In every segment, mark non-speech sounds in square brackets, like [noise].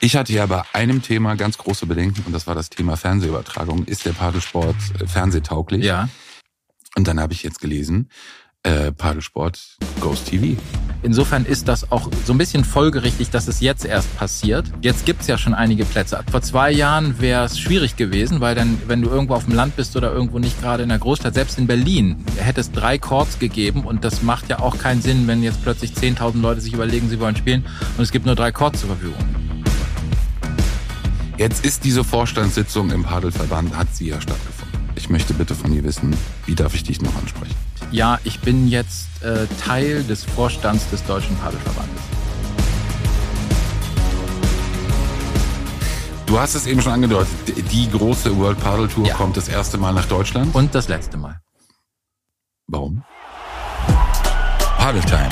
Ich hatte ja bei einem Thema ganz große Bedenken und das war das Thema Fernsehübertragung. Ist der Padelsport äh, fernsehtauglich? Ja. Und dann habe ich jetzt gelesen, äh, Padelsport Ghost TV. Insofern ist das auch so ein bisschen folgerichtig, dass es jetzt erst passiert. Jetzt gibt's ja schon einige Plätze. Vor zwei Jahren wäre es schwierig gewesen, weil dann, wenn du irgendwo auf dem Land bist oder irgendwo nicht gerade in der Großstadt, selbst in Berlin, hätte es drei Chords gegeben und das macht ja auch keinen Sinn, wenn jetzt plötzlich 10.000 Leute sich überlegen, sie wollen spielen und es gibt nur drei Chords zur Verfügung. Jetzt ist diese Vorstandssitzung im Padelverband, hat sie ja stattgefunden. Ich möchte bitte von dir wissen, wie darf ich dich noch ansprechen? Ja, ich bin jetzt äh, Teil des Vorstands des Deutschen Padelverbandes. Du hast es eben schon angedeutet, die große World Padel Tour Ja. kommt das erste Mal nach Deutschland. Und das letzte Mal. Warum? Padel Time,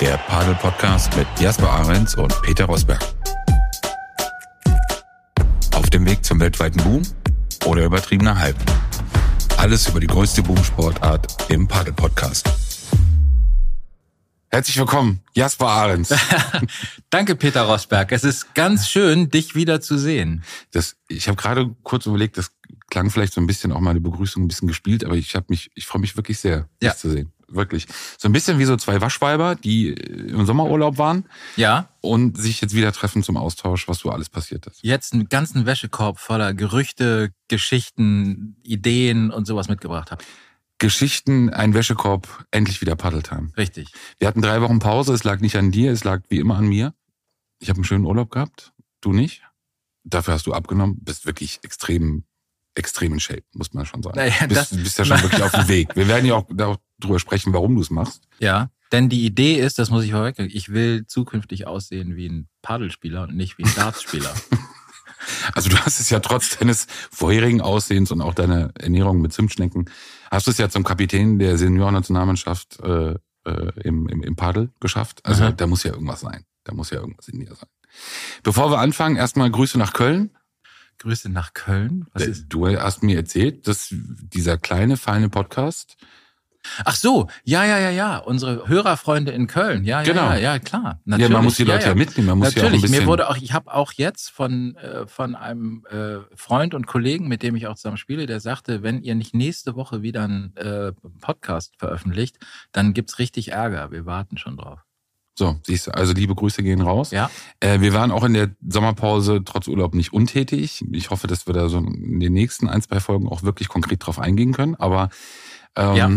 der Padel Podcast mit Jasper Ahrens und Peter Rosberg. Auf dem Weg zum weltweiten Boom oder übertriebener Hype. Alles über die größte Boomsportart im Padel Podcast. Herzlich willkommen, Jasper Ahrens. [laughs] Danke, Peter Rosberg. Es ist ganz schön, dich wieder zu sehen. Das, ich habe gerade kurz überlegt, das klang vielleicht so ein bisschen auch meine Begrüßung ein bisschen gespielt, aber ich habe mich, ich freue mich wirklich sehr, Ja. dich zu sehen. Wirklich. So ein bisschen wie so zwei Waschweiber, die im Sommerurlaub waren Ja, und sich jetzt wieder treffen zum Austausch, was so alles passiert ist. jetzt einen ganzen Wäschekorb voller Gerüchte, Geschichten, Ideen und sowas mitgebracht habe. Geschichten, ein Wäschekorb, endlich wieder Paddeltime. Richtig. Wir hatten drei Wochen Pause, es lag nicht an dir, es lag wie immer an mir. Ich habe einen schönen Urlaub gehabt, du nicht. Dafür hast du abgenommen, bist wirklich extrem, extrem in Shape, muss man schon sagen. Naja, das- bist, bist ja schon wirklich auf dem Weg. Wir werden ja auch darüber sprechen, warum du es machst. Ja, denn die Idee ist, das muss ich vorweg, ich will zukünftig aussehen wie ein Padelspieler und nicht wie ein Dartspieler. [laughs] Also du hast es ja trotz deines vorherigen Aussehens und auch deiner Ernährung mit Zimtschnecken, hast du es ja zum Kapitän der Seniorennationalmannschaft äh, äh, im, im, im Padel geschafft. Also Aha. da muss ja irgendwas sein. Da muss ja irgendwas in dir sein. Bevor wir anfangen, erstmal Grüße nach Köln. Grüße nach Köln. Ist? Du hast mir erzählt, dass dieser kleine, feine Podcast, Ach so, ja, ja, ja, ja. Unsere Hörerfreunde in Köln. Ja, Genau. ja, ja, ja, klar. ja, man muss die Leute ja, mitnehmen, man muss ja auch ein Natürlich, bisschen. mir wurde auch, ich habe auch jetzt von, äh, von einem äh, Freund und Kollegen, mit dem ich auch zusammen spiele, der sagte, wenn ihr nicht nächste Woche wieder einen äh, Podcast veröffentlicht, dann gibt's richtig Ärger. Wir warten schon drauf. So, siehst du, also liebe Grüße gehen raus. Ja, Äh, wir waren auch in der Sommerpause trotz Urlaub nicht untätig. Ich hoffe, dass wir da so in den nächsten ein, zwei Folgen auch wirklich konkret drauf eingehen können. Aber ähm, Ja.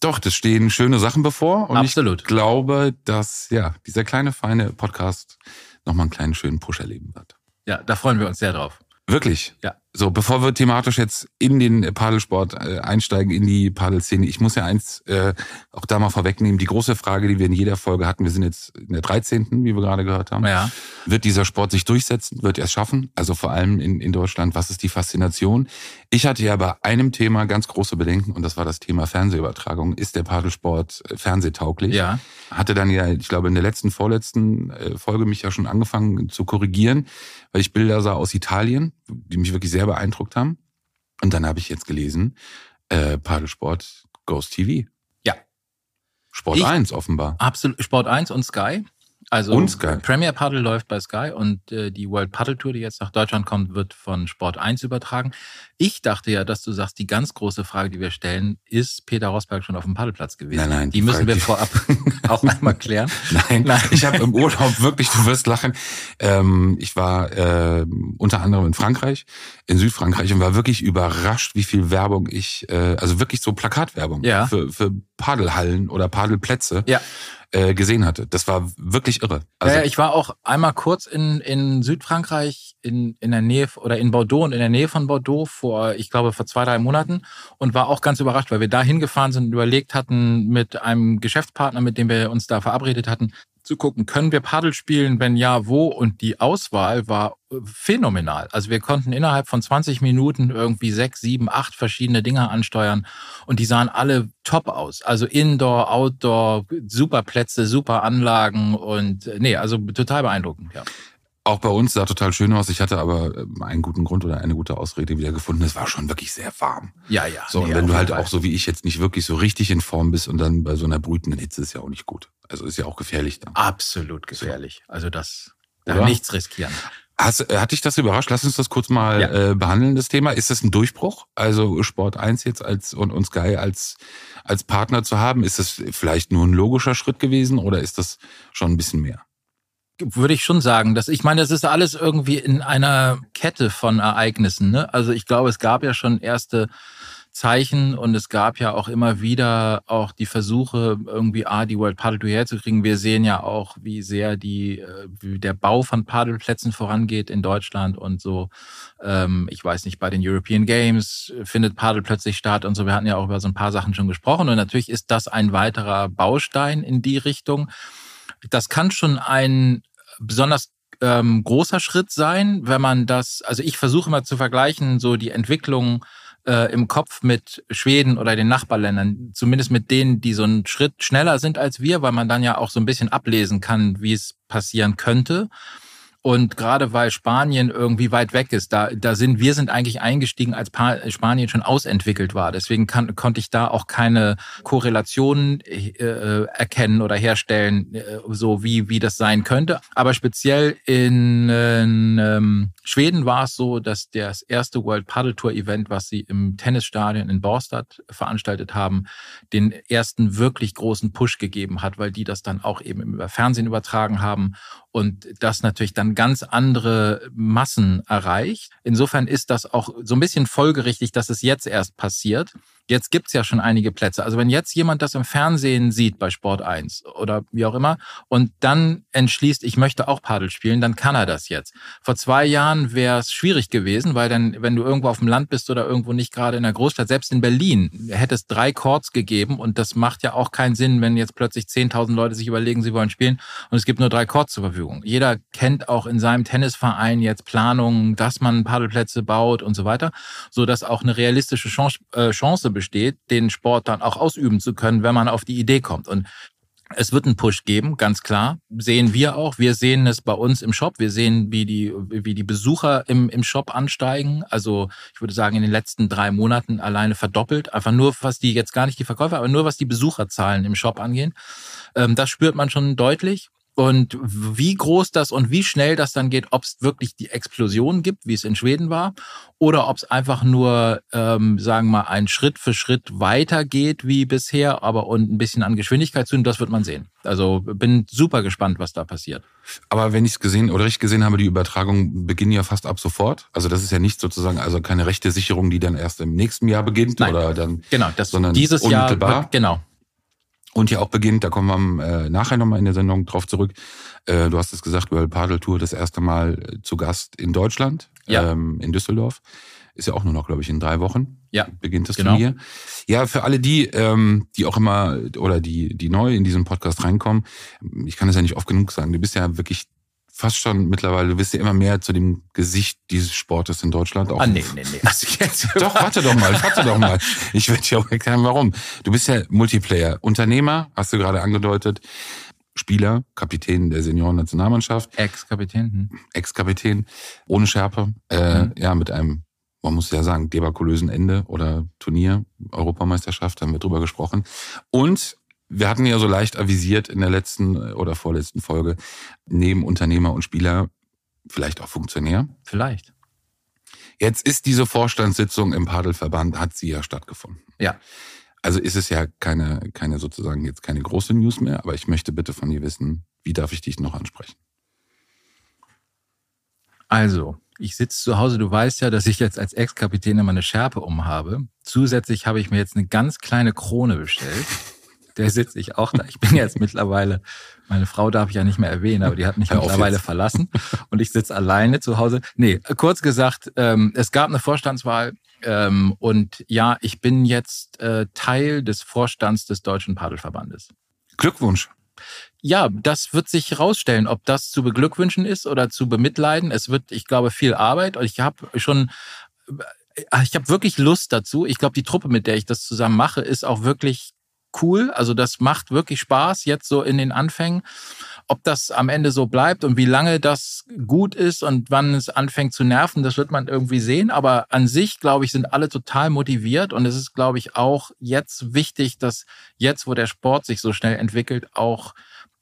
doch, das stehen schöne Sachen bevor. Und Absolut. ich glaube, dass ja dieser kleine, feine Podcast nochmal einen kleinen, schönen Push erleben wird. ja, da freuen wir uns sehr drauf. Wirklich? Ja. So, bevor wir thematisch jetzt in den Padelsport äh, einsteigen, in die Padelszene, ich muss ja eins äh, auch da mal vorwegnehmen. Die große Frage, die wir in jeder Folge hatten, wir sind jetzt in der 13., wie wir gerade gehört haben. Ja, Wird dieser Sport sich durchsetzen? Wird er es schaffen? Also vor allem in, in Deutschland, was ist die Faszination? Ich hatte ja bei einem Thema ganz große Bedenken und das war das Thema Fernsehübertragung. Ist der Padelsport äh, fernsehtauglich? ja, Hatte dann ja, ich glaube, in der letzten, vorletzten äh, Folge mich ja schon angefangen zu korrigieren, weil ich Bilder sah aus Italien, die mich wirklich sehr beeindruckt haben. Und dann habe ich jetzt gelesen, äh, Padelsport Ghost TV. Ja. Sport Ich- 1 offenbar. absolut. Sport 1 und Sky. Also Und Sky. Premier Paddle läuft bei Sky und äh, die World Paddle Tour, die jetzt nach Deutschland kommt, wird von Sport 1 übertragen. Ich dachte ja, dass du sagst, die ganz große Frage, die wir stellen, ist Peter Rosberg schon auf dem Paddelplatz gewesen? Nein, nein, Die, die müssen Frage- wir vorab [laughs] auch einmal klären. [laughs] Nein, Nein. ich habe im Urlaub wirklich, du wirst lachen. Ähm, ich war äh, unter anderem in Frankreich, in Südfrankreich und war wirklich überrascht, wie viel Werbung ich, äh, also wirklich so Plakatwerbung Ja. für, für Padelhallen oder Padelplätze Ja. Äh, gesehen hatte. Das war wirklich irre. Also, ja, ich war auch einmal kurz in, in Südfrankreich, in, in der Nähe oder in Bordeaux und in der Nähe von Bordeaux vor, ich glaube, vor zwei, drei Monaten und war auch ganz überrascht, weil wir da hingefahren sind und überlegt hatten, mit einem Geschäftspartner, mit dem wir uns da verabredet hatten, zu gucken, können wir Paddel spielen, wenn ja, wo? Und die Auswahl war äh, phänomenal. Also wir konnten innerhalb von 20 Minuten irgendwie sechs, sieben, acht verschiedene Dinge ansteuern und die sahen alle top aus. Also Indoor, Outdoor, super Plätze, super Anlagen und äh, nee, also total beeindruckend, ja. Auch bei uns sah total schön aus. Ich hatte aber ähm, einen guten Grund oder eine gute Ausrede wieder gefunden. Es war schon wirklich sehr warm. Ja, ja. So, und wenn du halt Fall. auch so wie ich jetzt nicht wirklich so richtig in Form bist und dann bei so einer brütenden Hitze ist ja auch nicht gut. Also ist ja auch gefährlich dann. Absolut gefährlich. Also das, da Oder? nichts riskieren. Hast, äh, hat dich das überrascht? Lass uns das kurz mal Ja. äh, behandeln, das Thema. Ist das ein Durchbruch? Also Sport 1 jetzt als und, und Sky als, als Partner zu haben, ist das vielleicht nur ein logischer Schritt gewesen oder ist das schon ein bisschen mehr? Würde ich schon sagen, dass ich meine, das ist alles irgendwie in einer Kette von Ereignissen. Ne? Also ich glaube, es gab ja schon erste Zeichen und es gab ja auch immer wieder auch die Versuche, irgendwie A, die World Paddle Tour herzukriegen. Wir sehen ja auch, wie sehr die, äh, wie der Bau von Paddelplätzen vorangeht in Deutschland und so. Ähm, ich weiß nicht, bei den European Games findet Paddle plötzlich statt und so. Wir hatten ja auch über so ein paar Sachen schon gesprochen und natürlich ist das ein weiterer Baustein in die Richtung. Das kann schon ein besonders ähm, großer Schritt sein, wenn man das, also ich versuche mal zu vergleichen, so die Entwicklung äh, im Kopf mit Schweden oder den Nachbarländern, zumindest mit denen, die so einen Schritt schneller sind als wir, weil man dann ja auch so ein bisschen ablesen kann, wie es passieren könnte. Und gerade weil Spanien irgendwie weit weg ist, da, da sind wir sind eigentlich eingestiegen, als pa Spanien schon ausentwickelt war. Deswegen kann, konnte ich da auch keine Korrelationen äh, erkennen oder herstellen, äh, so wie wie das sein könnte. Aber speziell in, in ähm, Schweden war es so, dass das erste World Paddle Tour Event, was sie im Tennisstadion in Borstad veranstaltet haben, den ersten wirklich großen Push gegeben hat, weil die das dann auch eben über Fernsehen übertragen haben und das natürlich dann ganz andere Massen erreicht. Insofern ist das auch so ein bisschen folgerichtig, dass es jetzt erst passiert. Jetzt gibt's ja schon einige Plätze. Also wenn jetzt jemand das im Fernsehen sieht bei Sport 1 oder wie auch immer und dann entschließt, ich möchte auch Paddel spielen, dann kann er das jetzt. Vor zwei Jahren wäre es schwierig gewesen, weil dann, wenn du irgendwo auf dem Land bist oder irgendwo nicht gerade in der Großstadt, selbst in Berlin, hätte es drei Courts gegeben und das macht ja auch keinen Sinn, wenn jetzt plötzlich 10.000 Leute sich überlegen, sie wollen spielen und es gibt nur drei Courts zur Verfügung. Jeder kennt auch in seinem Tennisverein jetzt Planungen, dass man Paddelplätze baut und so weiter, so dass auch eine realistische Chance, äh, Chance besteht, den Sport dann auch ausüben zu können, wenn man auf die Idee kommt. Und es wird einen Push geben, ganz klar. Sehen wir auch. Wir sehen es bei uns im Shop. Wir sehen, wie die, wie die Besucher im, im Shop ansteigen. Also ich würde sagen, in den letzten drei Monaten alleine verdoppelt. Einfach nur, was die jetzt gar nicht die Verkäufer, aber nur was die Besucherzahlen im Shop angehen. Ähm, das spürt man schon deutlich. Und wie groß das und wie schnell das dann geht, ob es wirklich die Explosion gibt, wie es in Schweden war, oder ob es einfach nur, ähm, sagen wir mal, ein Schritt für Schritt weitergeht wie bisher, aber und ein bisschen an Geschwindigkeit zu, das wird man sehen. Also bin super gespannt, was da passiert. Aber wenn ich es gesehen oder richtig gesehen habe, die Übertragung beginnen ja fast ab sofort. Also das ist ja nicht sozusagen, also keine rechte Sicherung, die dann erst im nächsten Jahr beginnt Nein. oder dann Genau, das Sondern dieses Jahr unmittelbar? wird, genau. Und ja auch beginnt, da kommen wir äh, nachher nochmal in der Sendung drauf zurück. Äh, du hast es gesagt, World Paddle Tour das erste Mal äh, zu Gast in Deutschland, Ja. ähm, in Düsseldorf. Ist ja auch nur noch, glaube ich, in drei Wochen. Ja, beginnt das genau. Turnier. Ja, für alle die, ähm, die auch immer oder die, die neu in diesen Podcast reinkommen, ich kann es ja nicht oft genug sagen. Du bist ja wirklich fast schon mittlerweile, du bist ja immer mehr zu dem Gesicht dieses Sportes in Deutschland. Auch Ah, nee, nee, nee. Also jetzt doch, warte doch mal, warte doch mal. Ich werde dir auch erklären, warum. Du bist ja Multiplayer. Unternehmer, hast du gerade angedeutet. Spieler, Kapitän der Senioren-Nationalmannschaft, Ex-Kapitän. Hm. Ex-Kapitän, ohne Schärpe, äh, Mhm. ja, mit einem, man muss ja sagen, debakulösen Ende oder Turnier, Europameisterschaft, haben wir drüber gesprochen. Und wir hatten ja so leicht avisiert in der letzten oder vorletzten Folge, neben Unternehmer und Spieler, vielleicht auch Funktionär. Vielleicht. Jetzt ist diese Vorstandssitzung im Paddelverband, hat sie ja stattgefunden. Ja. Also ist es ja keine, keine sozusagen jetzt keine große News mehr, aber ich möchte bitte von dir wissen, wie darf ich dich noch ansprechen? Also, ich sitze zu Hause, du weißt ja, dass ich jetzt als Ex-Kapitän immer eine Schärpe umhabe. Zusätzlich habe ich mir jetzt eine ganz kleine Krone bestellt. Der sitze ich auch da. Ich bin jetzt mittlerweile, meine Frau darf ich ja nicht mehr erwähnen, aber die hat mich auf mittlerweile verlassen. Und ich sitze alleine zu Hause. Nee, kurz gesagt, ähm, es gab eine Vorstandswahl. Ähm, und ja, ich bin jetzt äh, Teil des Vorstands des Deutschen Paddelverbandes. Glückwunsch. Ja, das wird sich herausstellen, ob das zu beglückwünschen ist oder zu bemitleiden. Es wird, ich glaube, viel Arbeit. Und ich habe schon, äh, ich habe wirklich Lust dazu. Ich glaube, die Truppe, mit der ich das zusammen mache, ist auch wirklich cool. Also das macht wirklich Spaß jetzt so in den Anfängen. Ob das am Ende so bleibt und wie lange das gut ist und wann es anfängt zu nerven, das wird man irgendwie sehen. Aber an sich, glaube ich, sind alle total motiviert und es ist, glaube ich, auch jetzt wichtig, dass jetzt, wo der Sport sich so schnell entwickelt, auch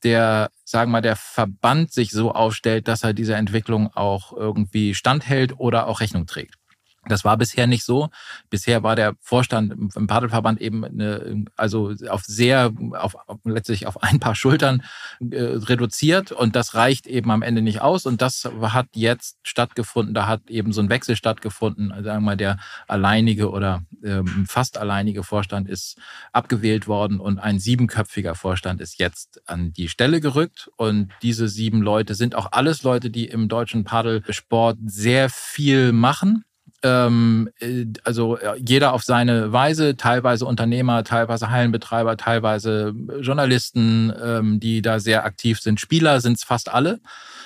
der, sagen wir mal, der Verband sich so aufstellt, dass er dieser Entwicklung auch irgendwie standhält oder auch Rechnung trägt. Das war bisher nicht so. Bisher war der Vorstand im Paddelverband eben eine, also auf sehr, auf, letztlich auf ein paar Schultern äh, reduziert und das reicht eben am Ende nicht aus und das hat jetzt stattgefunden. Da hat eben so ein Wechsel stattgefunden. Also sagen wir mal, der alleinige oder ähm, fast alleinige Vorstand ist abgewählt worden und ein siebenköpfiger Vorstand ist jetzt an die Stelle gerückt und diese sieben Leute sind auch alles Leute, die im deutschen Paddelsport sehr viel machen ähm, äh, also jeder auf seine Weise, teilweise Unternehmer, teilweise Hallenbetreiber, teilweise Journalisten, ähm, die da sehr aktiv sind. Spieler sind es fast alle,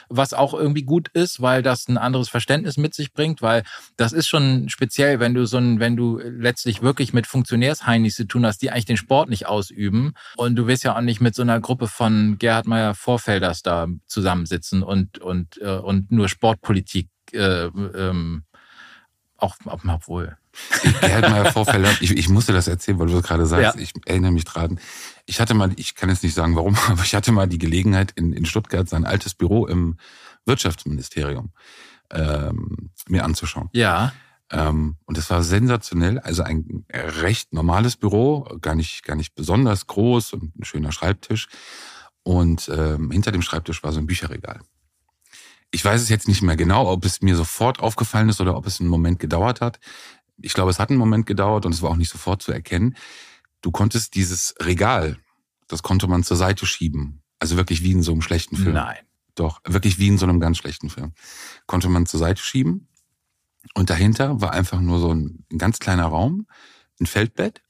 was auch irgendwie gut ist, weil das ein anderes Verständnis mit sich bringt, weil das ist schon speziell, wenn du so ein, wenn du letztlich wirklich mit Funktionärsheinis zu tun hast, die eigentlich den Sport nicht ausüben und du wirst ja auch nicht mit so einer Gruppe von Gerhard Meyer Vorfelders da zusammensitzen und und äh, und nur Sportpolitik äh, ähm, auch, obwohl. Gerhard Meyer Vorfälle, ich, ich musste das erzählen, weil du das gerade sagst. Ja. Ich erinnere mich dran. Ich hatte mal, ich kann jetzt nicht sagen warum, [laughs] aber ich hatte mal die Gelegenheit in, in Stuttgart sein altes Büro im Wirtschaftsministerium ähm, mir anzuschauen. Ja. Ähm, und das war sensationell. Also ein recht normales Büro, gar nicht, gar nicht besonders groß und ein schöner Schreibtisch. Und ähm, hinter dem Schreibtisch war so ein Bücherregal ich weiß es jetzt nicht mehr genau, ob es mir sofort aufgefallen ist oder ob es einen Moment gedauert hat. Ich glaube, es hat einen Moment gedauert und es war auch nicht sofort zu erkennen. Du konntest dieses Regal, das konnte man zur Seite schieben. Also wirklich wie in so einem schlechten Film. Nein. Doch, wirklich wie in so einem ganz schlechten Film. Konnte man zur Seite schieben. Und dahinter war einfach nur so ein, ganz kleiner Raum, ein Feldbett,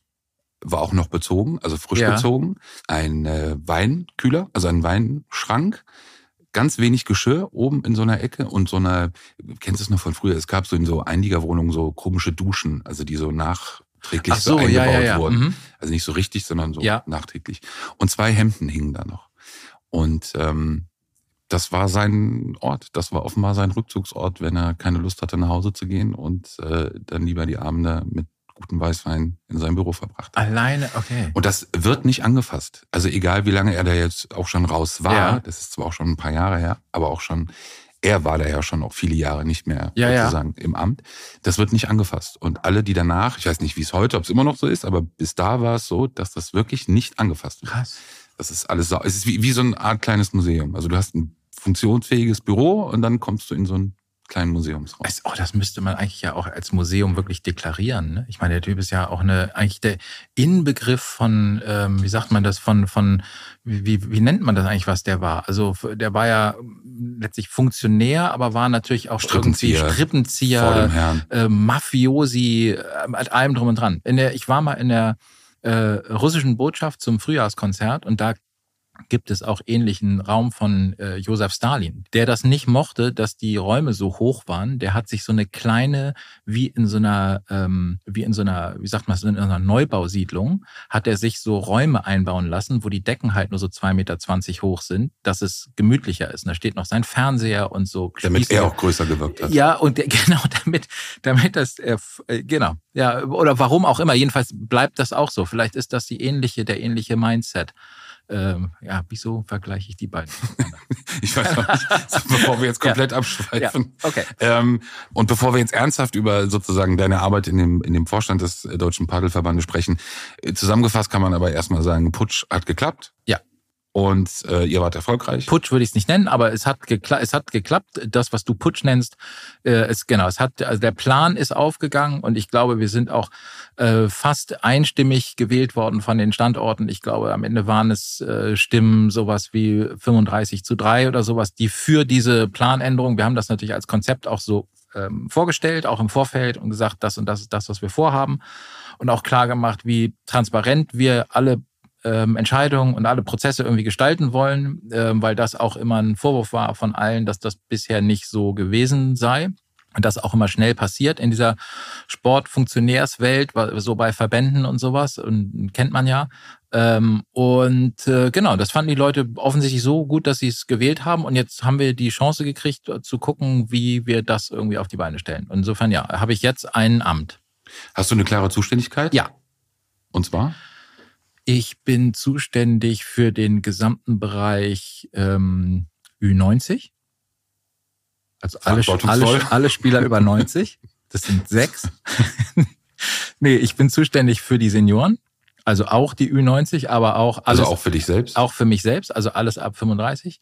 war auch noch bezogen, also frisch ja. bezogen, ein äh, Weinkühler, also ein Weinschrank, ganz wenig Geschirr oben in so einer Ecke und so einer, kennst du es noch von früher, es gab so in so Einliegerwohnungen so komische Duschen, also die so nachträglich so, so, eingebaut ja, ja, ja. wurden. Mhm. Also nicht so richtig, sondern so nachträglich. Und zwei Hemden hingen da noch. Und ähm, das war sein Ort, das war offenbar sein Rückzugsort, wenn er keine Lust hatte, nach Hause zu gehen und äh, dann lieber die Abende mit guten Weißwein in seinem Büro verbracht. Alleine, okay. Und das wird nicht angefasst. Also egal, wie lange er da jetzt auch schon raus war, ja. das ist zwar auch schon ein paar Jahre her, aber auch schon, er war da ja schon auch viele Jahre nicht mehr ja, sozusagen ja. im Amt. Das wird nicht angefasst. Und alle, die danach, ich weiß nicht, wie es heute, ob es immer noch so ist, aber bis da war es so, dass das wirklich nicht angefasst wird. Krass. Das ist alles, es ist wie, wie so eine Art kleines Museum. Also du hast ein funktionsfähiges Büro und dann kommst du in so ein kleinen Museumsraum. Oh, das müsste man eigentlich ja auch als Museum wirklich deklarieren. Ne? Ich meine, der Typ ist ja auch eine eigentlich der Inbegriff von, ähm, wie sagt man das, von, von wie, wie nennt man das eigentlich, was der war? Also der war ja letztlich Funktionär, aber war natürlich auch Strippenzieher, irgendwie Strippenzieher, äh, Mafiosi, äh, mit allem drum und dran. In der, ich war mal in der äh, russischen Botschaft zum Frühjahrskonzert und da gibt es auch ähnlichen Raum von äh, Josef Stalin, der das nicht mochte, dass die Räume so hoch waren. Der hat sich so eine kleine, wie in so einer, ähm, wie in so einer, wie sagt man, in einer Neubausiedlung, hat er sich so Räume einbauen lassen, wo die Decken halt nur so zwei Meter zwanzig hoch sind, dass es gemütlicher ist. Und da steht noch sein Fernseher und so. Damit Spieße. er auch größer gewirkt hat. Ja, und der, [laughs] genau, damit, damit das, äh, genau, ja, oder warum auch immer. Jedenfalls bleibt das auch so. Vielleicht ist das die ähnliche, der ähnliche Mindset. Ähm, ja, wieso vergleiche ich die beiden? [laughs] ich weiß noch nicht, bevor wir jetzt [laughs] komplett ja. abschweifen. Ja. Okay. Ähm, und bevor wir jetzt ernsthaft über sozusagen deine Arbeit in dem, in dem Vorstand des Deutschen Paddelverbandes sprechen, äh, zusammengefasst kann man aber erstmal sagen, Putsch hat geklappt. Ja und äh, ihr wart erfolgreich. Putsch würde ich es nicht nennen, aber es hat, gekla es hat geklappt. Das, was du Putsch nennst, äh, ist genau. Es hat, also der Plan ist aufgegangen und ich glaube, wir sind auch äh, fast einstimmig gewählt worden von den Standorten. Ich glaube, am Ende waren es äh, Stimmen sowas wie 35 zu 3 oder sowas, die für diese Planänderung. Wir haben das natürlich als Konzept auch so ähm, vorgestellt, auch im Vorfeld und gesagt, das und das ist das, was wir vorhaben und auch klar gemacht, wie transparent wir alle ähm, Entscheidungen und alle Prozesse irgendwie gestalten wollen, ähm, weil das auch immer ein Vorwurf war von allen, dass das bisher nicht so gewesen sei. Und das auch immer schnell passiert in dieser Sportfunktionärswelt, so bei Verbänden und sowas, und kennt man ja. Ähm, und äh, genau, das fanden die Leute offensichtlich so gut, dass sie es gewählt haben. Und jetzt haben wir die Chance gekriegt, zu gucken, wie wir das irgendwie auf die Beine stellen. insofern, ja, habe ich jetzt ein Amt. Hast du eine klare Zuständigkeit? Ja. Und zwar? Ich bin zuständig für den gesamten Bereich ähm, Ü90. Also alle, alle, alle Spieler über 90. Das sind sechs. [laughs] nee, ich bin zuständig für die Senioren. Also auch die Ü90, aber auch alles. Also auch für dich selbst? Auch für mich selbst, also alles ab 35.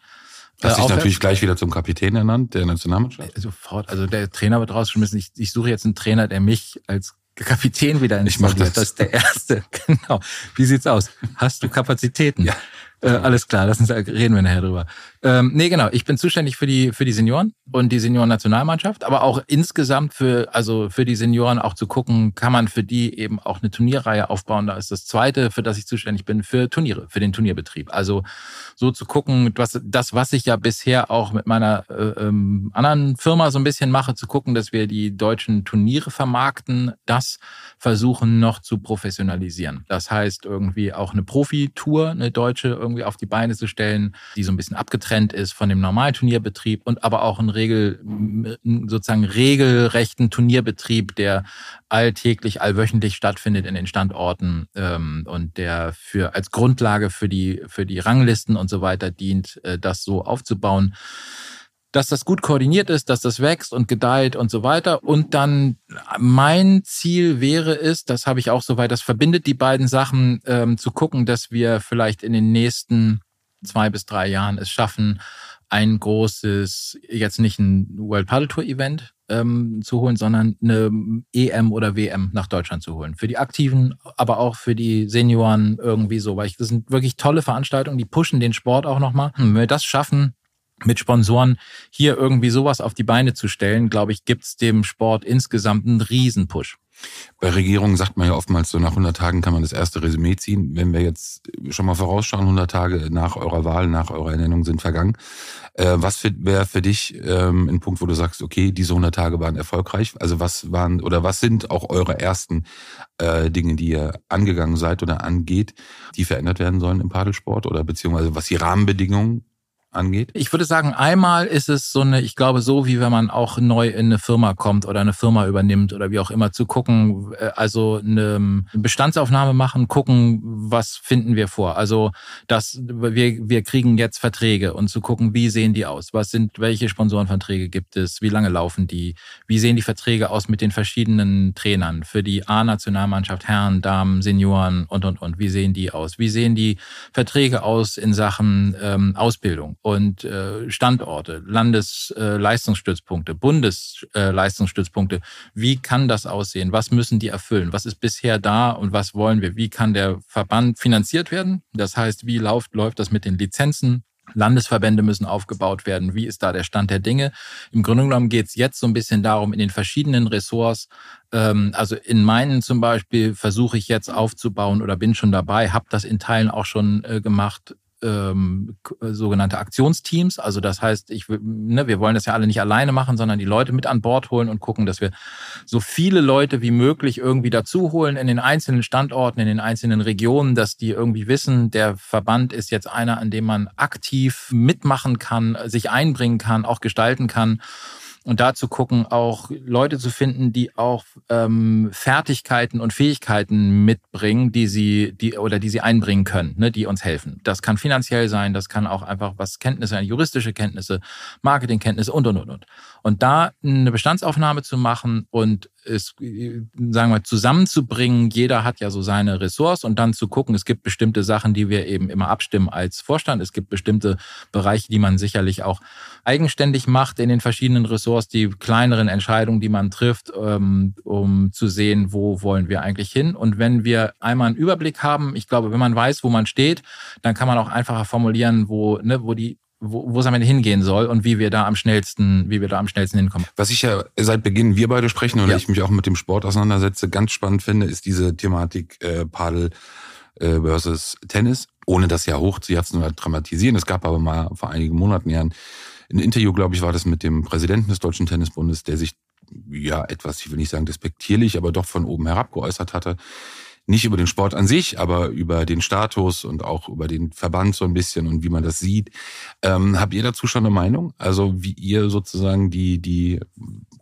Hast äh, dich natürlich gleich wieder zum Kapitän ernannt, der Nationalmannschaft? Äh, sofort. Also der Trainer wird rausgeschmissen. Ich, ich suche jetzt einen Trainer, der mich als Kapitän wieder installiert. Ich mach das. das ist der erste. [laughs] Genau. Wie sieht's aus? Hast du Kapazitäten? Ja. Äh, alles klar, lass uns reden wir nachher drüber. Ähm, nee, genau. Ich bin zuständig für die für die Senioren und die Senioren-Nationalmannschaft, aber auch insgesamt für also für die Senioren auch zu gucken, kann man für die eben auch eine Turnierreihe aufbauen. Da ist das Zweite, für das ich zuständig bin, für Turniere, für den Turnierbetrieb. Also so zu gucken, was das was ich ja bisher auch mit meiner äh, ähm, anderen Firma so ein bisschen mache, zu gucken, dass wir die deutschen Turniere vermarkten, das versuchen noch zu professionalisieren. Das heißt irgendwie auch eine Profitour, eine deutsche irgendwie auf die Beine zu stellen, die so ein bisschen abgetrennt ist von dem Normalturnierbetrieb und aber auch einen Regel, sozusagen regelrechten Turnierbetrieb, der alltäglich, allwöchentlich stattfindet in den Standorten ähm, und der für als Grundlage für die für die Ranglisten und so weiter dient, äh, das so aufzubauen dass das gut koordiniert ist, dass das wächst und gedeiht und so weiter. Und dann mein Ziel wäre es, das habe ich auch soweit, das verbindet die beiden Sachen, ähm, zu gucken, dass wir vielleicht in den nächsten zwei bis drei Jahren es schaffen, ein großes, jetzt nicht ein World Paddle Tour Event ähm, zu holen, sondern eine EM oder WM nach Deutschland zu holen. Für die Aktiven, aber auch für die Senioren irgendwie so, weil ich, das sind wirklich tolle Veranstaltungen, die pushen den Sport auch nochmal. Wenn wir das schaffen, mit Sponsoren hier irgendwie sowas auf die Beine zu stellen, glaube ich, gibt's dem Sport insgesamt einen Riesenpush. Bei Regierungen sagt man ja oftmals, so nach 100 Tagen kann man das erste Resümee ziehen. Wenn wir jetzt schon mal vorausschauen, 100 Tage nach eurer Wahl, nach eurer Ernennung sind vergangen. Äh, was wäre für dich ähm, ein Punkt, wo du sagst, okay, diese 100 Tage waren erfolgreich? Also was waren oder was sind auch eure ersten äh, Dinge, die ihr angegangen seid oder angeht, die verändert werden sollen im Padelsport oder beziehungsweise was die Rahmenbedingungen angeht? Ich würde sagen, einmal ist es so eine, ich glaube, so wie wenn man auch neu in eine Firma kommt oder eine Firma übernimmt oder wie auch immer, zu gucken, äh, also eine Bestandsaufnahme machen, gucken, was finden wir vor. Also, dass wir, wir kriegen jetzt Verträge und zu gucken, wie sehen die aus? Was sind, welche Sponsorenverträge gibt es? Wie lange laufen die? Wie sehen die Verträge aus mit den verschiedenen Trainern für die A-Nationalmannschaft, Herren, Damen, Senioren und, und, und? Wie sehen die aus? Wie sehen die Verträge aus in Sachen ähm, Ausbildung? Und äh, Standorte, Landesleistungsstützpunkte, äh, Bundesleistungsstützpunkte. Wie kann das aussehen? Was müssen die erfüllen? Was ist bisher da und was wollen wir? Wie kann der Verband finanziert werden? Das heißt, wie läuft, läuft das mit den Lizenzen? Landesverbände müssen aufgebaut werden. Wie ist da der Stand der Dinge? Im Grunde genommen geht es jetzt so ein bisschen darum, in den verschiedenen Ressorts, ähm, also in meinen zum Beispiel versuche ich jetzt aufzubauen oder bin schon dabei, habe das in Teilen auch schon äh, gemacht, ähm, sogenannte Aktionsteams. Also das heißt, ich, ne, wir wollen das ja alle nicht alleine machen, sondern die Leute mit an Bord holen und gucken, dass wir so viele Leute wie möglich irgendwie dazu holen in den einzelnen Standorten, in den einzelnen Regionen, dass die irgendwie wissen, der Verband ist jetzt einer, an dem man aktiv mitmachen kann, sich einbringen kann, auch gestalten kann und da zu gucken, auch Leute zu finden, die auch ähm, Fertigkeiten und Fähigkeiten mitbringen, die sie, die oder die sie einbringen können, ne, die uns helfen. Das kann finanziell sein, das kann auch einfach was Kenntnisse, juristische Kenntnisse, Marketingkenntnisse und und und und. Und da eine Bestandsaufnahme zu machen und es, sagen wir, zusammenzubringen. Jeder hat ja so seine Ressorts und dann zu gucken, es gibt bestimmte Sachen, die wir eben immer abstimmen als Vorstand. Es gibt bestimmte Bereiche, die man sicherlich auch eigenständig macht in den verschiedenen Ressorts, die kleineren Entscheidungen, die man trifft, ähm, um zu sehen, wo wollen wir eigentlich hin. Und wenn wir einmal einen Überblick haben, ich glaube, wenn man weiß, wo man steht, dann kann man auch einfacher formulieren, wo, ne, wo die wo, wo es am Ende hingehen soll und wie wir da am schnellsten, wie wir da am schnellsten hinkommen. Was ich ja seit Beginn wir beide sprechen und ja. ich mich auch mit dem Sport auseinandersetze, ganz spannend finde, ist diese Thematik äh, Padel äh, versus Tennis, ohne das ja hochzujatzen oder dramatisieren. Es gab aber mal vor einigen Monaten ja ein, ein Interview, glaube ich, war das mit dem Präsidenten des Deutschen Tennisbundes, der sich ja etwas, ich will nicht sagen despektierlich, aber doch von oben herab geäußert hatte nicht über den Sport an sich, aber über den Status und auch über den Verband so ein bisschen und wie man das sieht. Ähm, habt ihr dazu schon eine Meinung? Also wie ihr sozusagen die, die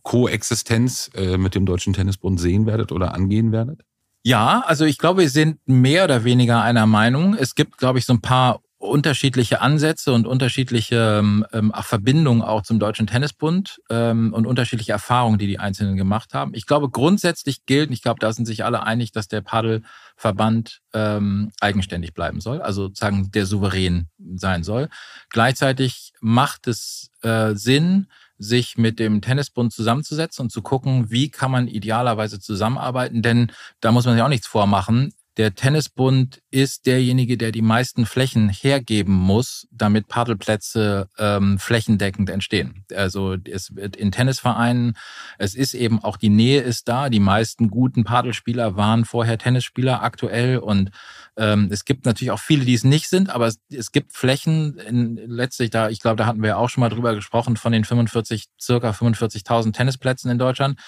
Koexistenz äh, mit dem Deutschen Tennisbund sehen werdet oder angehen werdet? Ja, also ich glaube, wir sind mehr oder weniger einer Meinung. Es gibt, glaube ich, so ein paar unterschiedliche Ansätze und unterschiedliche ähm, ähm, Verbindungen auch zum Deutschen Tennisbund ähm, und unterschiedliche Erfahrungen, die die Einzelnen gemacht haben. Ich glaube, grundsätzlich gilt, ich glaube, da sind sich alle einig, dass der Paddelverband ähm, eigenständig bleiben soll, also sozusagen der souverän sein soll. Gleichzeitig macht es äh, Sinn, sich mit dem Tennisbund zusammenzusetzen und zu gucken, wie kann man idealerweise zusammenarbeiten, denn da muss man sich auch nichts vormachen. Der Tennisbund ist derjenige, der die meisten Flächen hergeben muss, damit Paddelplätze ähm, flächendeckend entstehen. Also es wird in Tennisvereinen, es ist eben auch die Nähe ist da. Die meisten guten Paddelspieler waren vorher Tennisspieler aktuell und ähm, es gibt natürlich auch viele, die es nicht sind, aber es, es gibt Flächen in, letztlich da, ich glaube, da hatten wir auch schon mal drüber gesprochen von den 45, circa 45.000 Tennisplätzen in Deutschland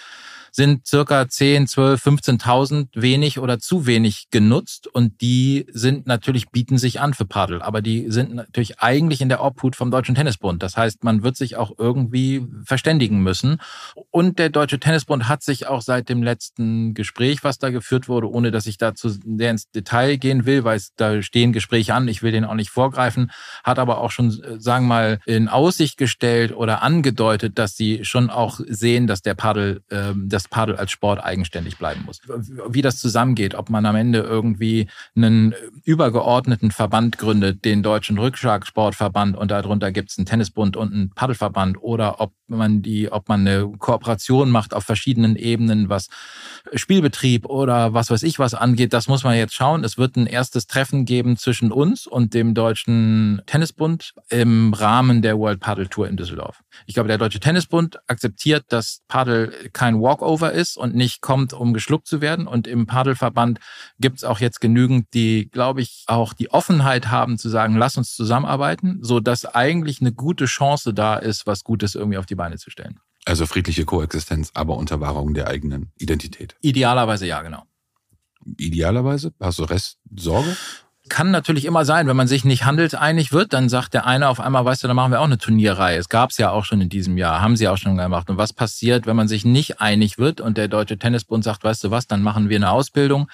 sind circa 10, 12, 15.000 wenig oder zu wenig genutzt und die sind natürlich, bieten sich an für Paddel, aber die sind natürlich eigentlich in der Obhut vom Deutschen Tennisbund. Das heißt, man wird sich auch irgendwie verständigen müssen. Und der Deutsche Tennisbund hat sich auch seit dem letzten Gespräch, was da geführt wurde, ohne dass ich dazu sehr ins Detail gehen will, weil es da stehen Gespräche an, ich will den auch nicht vorgreifen, hat aber auch schon, sagen wir mal, in Aussicht gestellt oder angedeutet, dass sie schon auch sehen, dass der Paddel, äh, dass das Paddel als Sport eigenständig bleiben muss. Wie das zusammengeht, ob man am Ende irgendwie einen übergeordneten Verband gründet, den Deutschen Rückschlagsportverband und darunter gibt es einen Tennisbund und einen Paddelverband oder ob man die, ob man eine Kooperation macht auf verschiedenen Ebenen, was Spielbetrieb oder was weiß ich was angeht, das muss man jetzt schauen. Es wird ein erstes Treffen geben zwischen uns und dem Deutschen Tennisbund im Rahmen der World Paddle Tour in Düsseldorf. Ich glaube, der Deutsche Tennisbund akzeptiert, dass Paddle kein Walkover ist und nicht kommt, um geschluckt zu werden. Und im Paddelverband gibt es auch jetzt genügend, die, glaube ich, auch die Offenheit haben zu sagen, lass uns zusammenarbeiten, so dass eigentlich eine gute Chance da ist, was Gutes irgendwie auf die Beine zu stellen. Also friedliche Koexistenz, aber unter Wahrung der eigenen Identität. Idealerweise ja, genau. Idealerweise? Hast du Rest Sorge? Kann natürlich immer sein, wenn man sich nicht handelseinig wird, dann sagt der eine auf einmal, weißt du, dann machen wir auch eine Turnierreihe. Es gab es ja auch schon in diesem Jahr, haben sie auch schon gemacht. Und was passiert, wenn man sich nicht einig wird und der Deutsche Tennisbund sagt, weißt du was, dann machen wir eine Ausbildung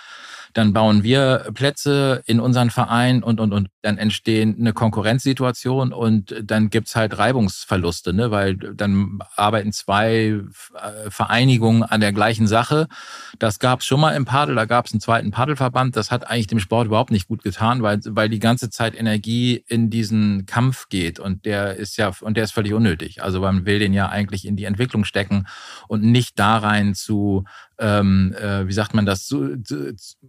dann bauen wir Plätze in unseren Verein und, und, und dann entstehen eine Konkurrenzsituation und dann gibt's halt Reibungsverluste, ne? weil dann arbeiten zwei äh, Vereinigungen an der gleichen Sache. Das gab's schon mal im Padel, da gab's einen zweiten Padelverband. Das hat eigentlich dem Sport überhaupt nicht gut getan, weil, weil die ganze Zeit Energie in diesen Kampf geht und der ist ja, und der ist völlig unnötig. Also man will den ja eigentlich in die Entwicklung stecken und nicht da rein zu ähm, äh, wie sagt man das, so,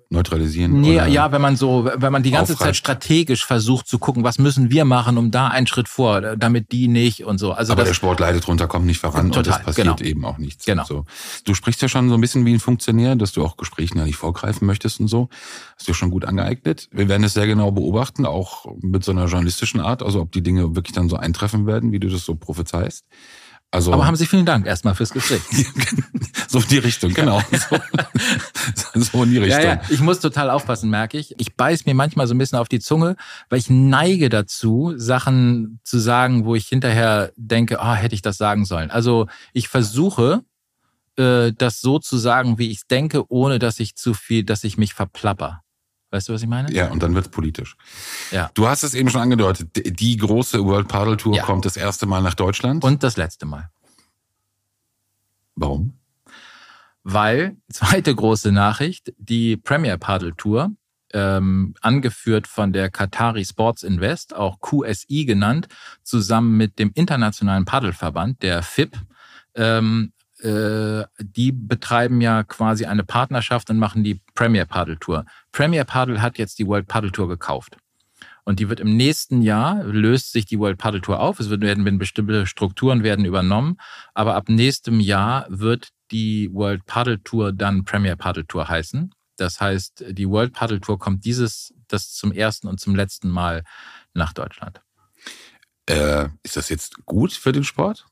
neutralisieren. Nee, ja, wenn man so, wenn man die ganze aufreißt. Zeit strategisch versucht zu gucken, was müssen wir machen, um da einen Schritt vor, damit die nicht und so. Also Aber der Sport leidet drunter, kommt nicht voran total, und das passiert genau. eben auch nichts. Genau. So. Du sprichst ja schon so ein bisschen wie ein Funktionär, dass du auch Gesprächen ja nicht vorgreifen möchtest und so. Hast du schon gut angeeignet. Wir werden es sehr genau beobachten, auch mit so einer journalistischen Art, also ob die Dinge wirklich dann so eintreffen werden, wie du das so prophezeist. Also, Aber haben Sie vielen Dank erstmal fürs Gespräch. [laughs] so in die Richtung, genau. [laughs] So, so in die Richtung. Ja, ja. Ich muss total aufpassen, merke ich. Ich beiß mir manchmal so ein bisschen auf die Zunge, weil ich neige dazu, Sachen zu sagen, wo ich hinterher denke, ah, oh, hätte ich das sagen sollen. Also ich versuche, äh, das so zu sagen, wie ich es denke, ohne dass ich zu viel, dass ich mich verplapper. Weißt du, was ich meine? Ja, und dann wird's politisch. Ja. Du hast es eben schon angedeutet. Die große World Paddle Tour ja. kommt das erste Mal nach Deutschland. Und das letzte Mal. Warum? Weil, [laughs] zweite große Nachricht, die Premier Paddle Tour, ähm, angeführt von der Qatari Sports Invest, auch QSI genannt, zusammen mit dem Internationalen Paddelverband, der FIP, ähm, äh, die betreiben ja quasi eine Partnerschaft und machen die Premier Paddle Tour. Premier Paddle hat jetzt die World Paddle Tour gekauft. Und die wird im nächsten Jahr, löst sich die World Paddle Tour auf. Es werden bestimmte Strukturen werden übernommen. Aber ab nächstem Jahr wird die World Paddle Tour dann Premier Paddle Tour heißen. Das heißt, die World Paddle Tour kommt dieses, das zum ersten und zum letzten Mal nach Deutschland. Äh, ist das jetzt gut für den Sport?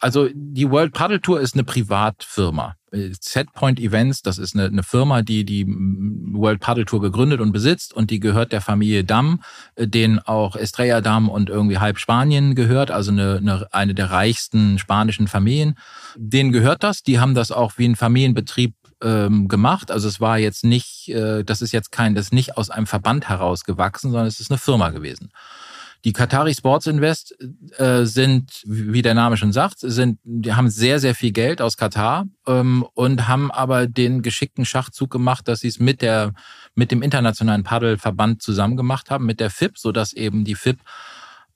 Also die World Paddle Tour ist eine Privatfirma. Setpoint Events, das ist eine, eine, Firma, die die World Paddle Tour gegründet und besitzt und die gehört der Familie Damm, äh, den auch Estrella Damm und irgendwie halb Spanien gehört, also eine, eine, eine der reichsten spanischen Familien. Denen gehört das, die haben das auch wie ein Familienbetrieb ähm, gemacht. Also es war jetzt nicht, äh, das ist jetzt kein, das ist nicht aus einem Verband heraus gewachsen, sondern es ist eine Firma gewesen. Die Qatari Sports Invest äh, sind, wie der Name schon sagt, sind, die haben sehr, sehr viel Geld aus Katar ähm, und haben aber den geschickten Schachzug gemacht, dass sie es mit der, mit dem internationalen Paddelverband zusammen gemacht haben, mit der FIP, so dass eben die FIP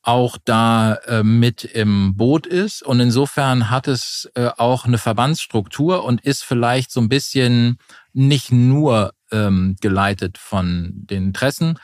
auch da äh, mit im Boot ist. Und insofern hat es äh, auch eine Verbandsstruktur und ist vielleicht so ein bisschen nicht nur ähm, geleitet von den Interessen,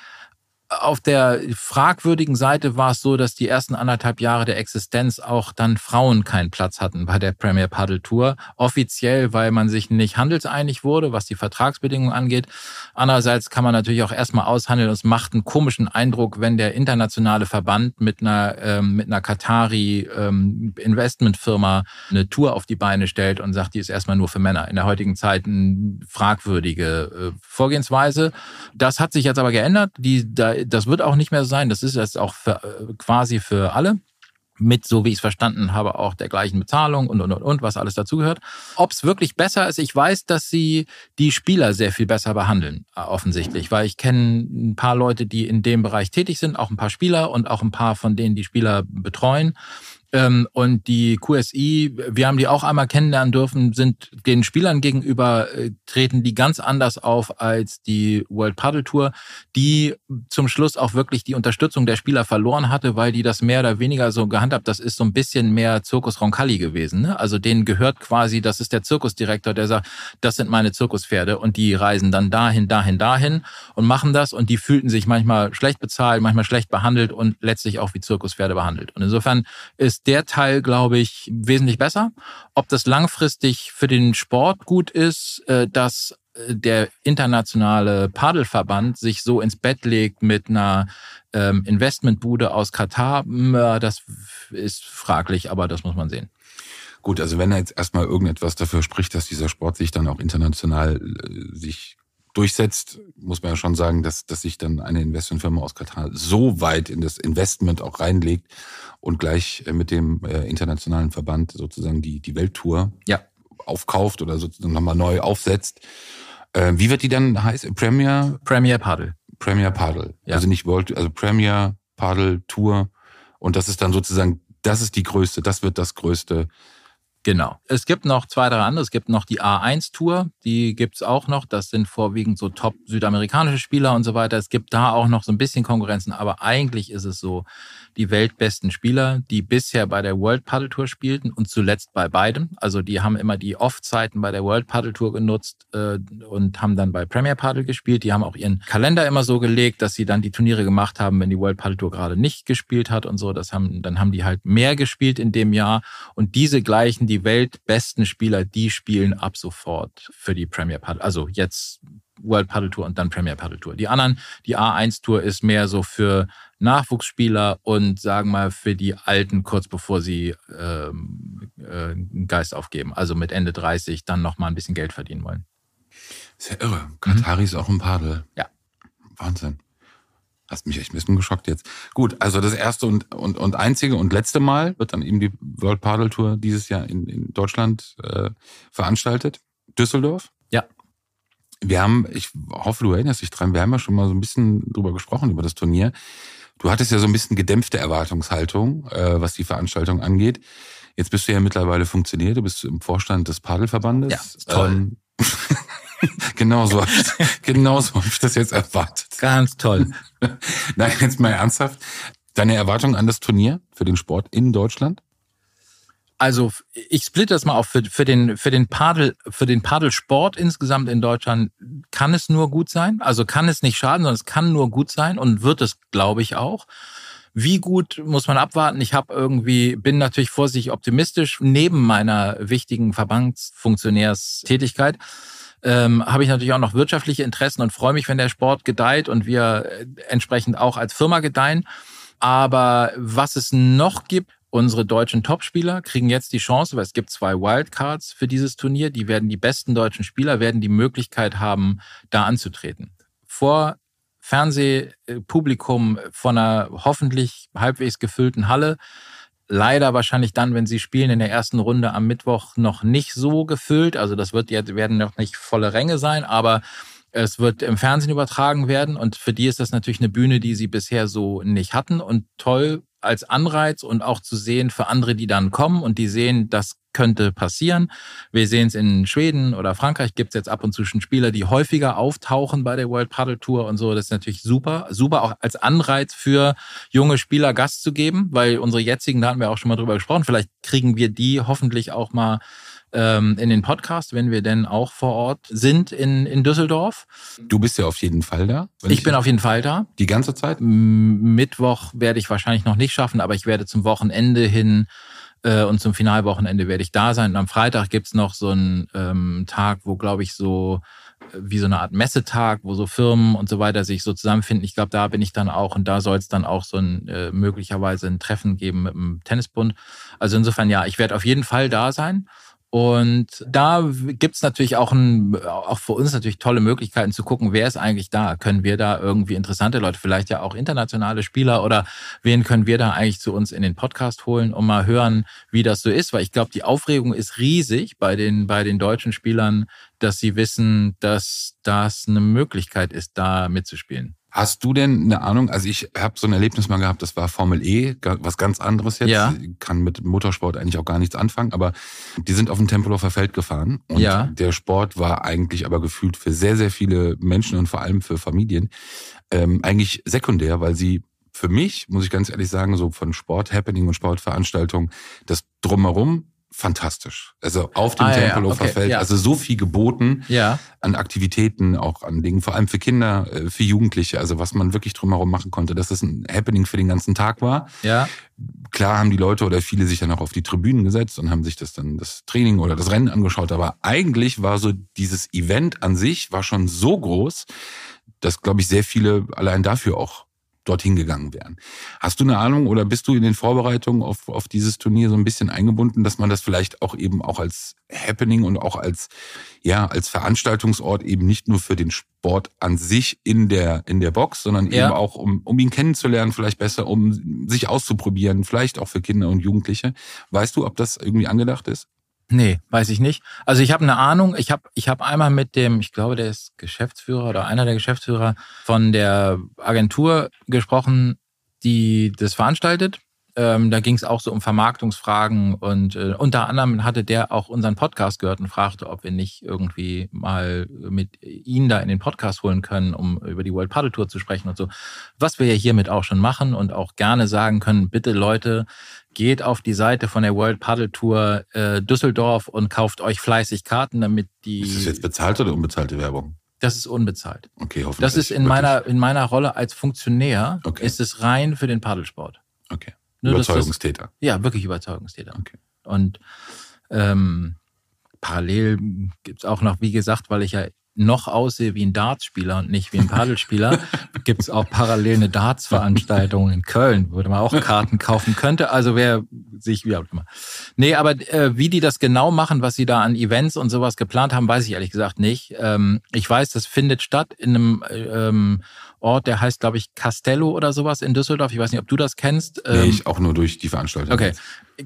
auf der fragwürdigen Seite war es so, dass die ersten anderthalb Jahre der Existenz auch dann Frauen keinen Platz hatten bei der Premier Paddle Tour. Offiziell, weil man sich nicht handelseinig wurde, was die Vertragsbedingungen angeht. Andererseits kann man natürlich auch erstmal aushandeln. Es macht einen komischen Eindruck, wenn der internationale Verband mit einer, ähm, mit einer Katari ähm, Investmentfirma eine Tour auf die Beine stellt und sagt, die ist erstmal nur für Männer. In der heutigen Zeit eine fragwürdige äh, Vorgehensweise. Das hat sich jetzt aber geändert. Die, da das wird auch nicht mehr sein. Das ist jetzt auch für, äh, quasi für alle mit, so wie ich es verstanden habe, auch der gleichen Bezahlung und, und, und, und was alles dazugehört. Ob es wirklich besser ist, ich weiß, dass sie die Spieler sehr viel besser behandeln, äh, offensichtlich, weil ich kenne ein paar Leute, die in dem Bereich tätig sind, auch ein paar Spieler und auch ein paar von denen die Spieler betreuen. Ähm, und die QSI, wir haben die auch einmal kennenlernen dürfen, sind den Spielern gegenüber, äh, treten die ganz anders auf als die World Paddle Tour, die zum Schluss auch wirklich die Unterstützung der Spieler verloren hatte, weil die das mehr oder weniger so gehandhabt, das ist so ein bisschen mehr Zirkus Roncalli gewesen. Ne? Also denen gehört quasi, das ist der Zirkusdirektor, der sagt, das sind meine Zirkuspferde und die reisen dann dahin, dahin, dahin und machen das und die fühlten sich manchmal schlecht bezahlt, manchmal schlecht behandelt und letztlich auch wie Zirkuspferde behandelt. Und insofern ist der Teil, glaube ich, wesentlich besser. Ob das langfristig für den Sport gut ist, äh, dass äh, der internationale Paddelverband sich so ins Bett legt mit einer ähm, Investmentbude aus Katar, das ist fraglich, aber das muss man sehen. Gut, also wenn er jetzt erstmal irgendetwas dafür spricht, dass dieser Sport sich dann auch international äh, sich durchsetzt, muss man ja schon sagen, dass, dass sich dann eine Investmentfirma aus Katar so weit in das Investment auch reinlegt und gleich äh, mit dem äh, internationalen Verband sozusagen die, die Welttour ja. aufkauft oder sozusagen nochmal neu aufsetzt. Äh, wie wird die dann heißen? Premier? Premier Paddle. Premier Paddle. Ja. Also nicht World, also Premier Paddle Tour. Und das ist dann sozusagen, das ist die größte, das wird das größte Genau. Es gibt noch zwei, drei andere. Es gibt noch die A1-Tour, die gibt's auch noch. Das sind vorwiegend so top südamerikanische Spieler und so weiter. Es gibt da auch noch so ein bisschen Konkurrenzen, aber eigentlich ist es so, die weltbesten Spieler, die bisher bei der World Paddle Tour spielten und zuletzt bei beidem. Also die haben immer die Off-Zeiten bei der World Paddle Tour genutzt äh, und haben dann bei Premier Paddle gespielt. Die haben auch ihren Kalender immer so gelegt, dass sie dann die Turniere gemacht haben, wenn die World Paddle Tour gerade nicht gespielt hat und so. Das haben, dann haben die halt mehr gespielt in dem Jahr. Und diese gleichen die weltbesten Spieler, die spielen ab sofort für die Premier Paddle. Also jetzt World Paddle Tour und dann Premier Paddle Tour. Die anderen, die A1 Tour ist mehr so für Nachwuchsspieler und sagen mal für die Alten kurz bevor sie ähm, äh, einen Geist aufgeben. Also mit Ende 30 dann nochmal ein bisschen Geld verdienen wollen. Ist ja irre. Katari mhm. ist auch ein Paddel. Ja. Wahnsinn. Hast mich echt ein bisschen geschockt jetzt. Gut, also das erste und, und, und einzige und letzte Mal wird dann eben die World Paddle Tour dieses Jahr in, in Deutschland äh, veranstaltet. Düsseldorf. Ja. Wir haben, ich hoffe, du erinnerst dich dran, wir haben ja schon mal so ein bisschen drüber gesprochen, über das Turnier. Du hattest ja so ein bisschen gedämpfte Erwartungshaltung, äh, was die Veranstaltung angeht. Jetzt bist du ja mittlerweile funktioniert, du bist im Vorstand des Paddelverbandes. Ja, toll. Ähm, [laughs] genau so genau so hab ich das jetzt erwartet. Ganz toll. [laughs] Nein, jetzt mal ernsthaft. Deine Erwartung an das Turnier für den Sport in Deutschland? Also ich splitte das mal auf für, für den für den Padel für den Padelsport insgesamt in Deutschland kann es nur gut sein. Also kann es nicht schaden, sondern es kann nur gut sein und wird es, glaube ich, auch. Wie gut muss man abwarten? Ich habe irgendwie bin natürlich vorsichtig optimistisch neben meiner wichtigen Verbandsfunktionärstätigkeit ähm, habe ich natürlich auch noch wirtschaftliche Interessen und freue mich, wenn der Sport gedeiht und wir äh, entsprechend auch als Firma gedeihen. Aber was es noch gibt, unsere deutschen Topspieler kriegen jetzt die Chance, weil es gibt zwei Wildcards für dieses Turnier. Die werden die besten deutschen Spieler werden die Möglichkeit haben, da anzutreten. Vor Fernsehpublikum von einer hoffentlich halbwegs gefüllten Halle leider wahrscheinlich dann, wenn sie spielen, in der ersten Runde am Mittwoch noch nicht so gefüllt. Also das wird jetzt, werden noch nicht volle Ränge sein, aber es wird im Fernsehen übertragen werden und für die ist das natürlich eine Bühne, die sie bisher so nicht hatten und toll als Anreiz und auch zu sehen für andere, die dann kommen und die sehen, das könnte passieren. Wir sehen es in Schweden oder Frankreich gibt es jetzt ab und zu schon Spieler, die häufiger auftauchen bei der World Paddle Tour und so. Das ist natürlich super. Super auch als Anreiz für junge Spieler Gast zu geben, weil unsere jetzigen, da hatten wir auch schon mal drüber gesprochen, vielleicht kriegen wir die hoffentlich auch mal ähm, in den Podcast, wenn wir denn auch vor Ort sind in, in Düsseldorf. Du bist ja auf jeden Fall da. Ich, ich bin auf jeden Fall da. Die ganze Zeit? Mittwoch werde ich wahrscheinlich noch nicht schaffen, aber ich werde zum Wochenende hin äh, und zum Finalwochenende werde ich da sein. Und am Freitag gibt's noch so einen ähm, Tag, wo, glaube ich, so äh, wie so eine Art Messetag, wo so Firmen und so weiter sich so zusammenfinden. Ich glaube, da bin ich dann auch und da soll es dann auch so ein äh, möglicherweise ein Treffen geben mit dem Tennisbund. Also insofern ja, ich werde auf jeden Fall da sein. Und da gibt's natürlich auch, ein, auch für uns natürlich tolle Möglichkeiten zu gucken, wer ist eigentlich da? Können wir da irgendwie interessante Leute, vielleicht ja auch internationale Spieler oder wen können wir da eigentlich zu uns in den Podcast holen, um mal hören, wie das so ist? Weil ich glaube, die Aufregung ist riesig bei den, bei den deutschen Spielern, dass sie wissen, dass das eine Möglichkeit ist, da mitzuspielen. Hast du denn eine Ahnung? Also ich habe so ein Erlebnis mal gehabt, das war Formel E, was ganz anderes jetzt. Ja. Kann mit Motorsport eigentlich auch gar nichts anfangen, aber die sind auf dem Tempelhofer Feld gefahren und ja. der Sport war eigentlich aber gefühlt für sehr, sehr viele Menschen und vor allem für Familien ähm, eigentlich sekundär, weil sie für mich, muss ich ganz ehrlich sagen, so von Sport, Happening und Sportveranstaltungen, das drumherum fantastisch. Also auf dem Ah, ja, ja, Tempelhofer okay, Feld, ja. also so viel geboten Ja. an Aktivitäten, auch an Dingen, vor allem für Kinder, äh, für Jugendliche, also was man wirklich drumherum machen konnte, dass es ein Happening für den ganzen Tag war. Ja. Klar haben die Leute oder viele sich dann auch auf die Tribünen gesetzt und haben sich das dann das Training oder das Rennen angeschaut, aber eigentlich war so dieses Event an sich war schon so groß, dass glaube ich sehr viele allein dafür auch dorthin gegangen wären. Hast du eine Ahnung oder bist du in den Vorbereitungen auf, auf dieses Turnier so ein bisschen eingebunden, dass man das vielleicht auch eben auch als Happening und auch als, ja, als Veranstaltungsort eben nicht nur für den Sport an sich in der, in der Box, sondern Ja. eben auch, um, um ihn kennenzulernen, vielleicht besser, um sich auszuprobieren, vielleicht auch für Kinder und Jugendliche. Weißt du, ob das irgendwie angedacht ist? Nee, weiß ich nicht. Also ich habe eine Ahnung. Ich habe ich hab einmal mit dem, ich glaube, der ist Geschäftsführer oder einer der Geschäftsführer von der Agentur gesprochen, die das veranstaltet. Ähm, da ging es auch so um Vermarktungsfragen und äh, unter anderem hatte der auch unseren Podcast gehört und fragte, ob wir nicht irgendwie mal mit ihn da in den Podcast holen können, um über die World Paddle Tour zu sprechen und so. Was wir ja hiermit auch schon machen und auch gerne sagen können, bitte Leute, geht auf die Seite von der World Paddle Tour äh, Düsseldorf und kauft euch fleißig Karten, damit die. Ist das jetzt bezahlte oder unbezahlte Werbung? Das ist unbezahlt. Okay, hoffentlich. Das ist in meiner in meiner Rolle als Funktionär Okay. ist es rein für den Paddelsport. Okay. Nur, dass das- Überzeugungstäter. Ja, wirklich Überzeugungstäter. Okay. Und ähm, parallel gibt's auch noch, wie gesagt, weil ich ja noch aussehe wie ein Dartspieler und nicht wie ein Paddelspieler, [laughs] gibt's auch parallel eine Darts-Veranstaltung in Köln, wo man auch Karten kaufen könnte. Also wer sich wie auch immer. Nee, aber äh, wie die das genau machen, was sie da an Events und sowas geplant haben, weiß ich ehrlich gesagt nicht. Ähm, ich weiß, das findet statt in einem äh, ähm, Ort, der heißt, glaube ich, Castello oder sowas in Düsseldorf. Ich weiß nicht, ob du das kennst. Nee, Ähm, ich auch nur durch die Veranstaltung. Okay.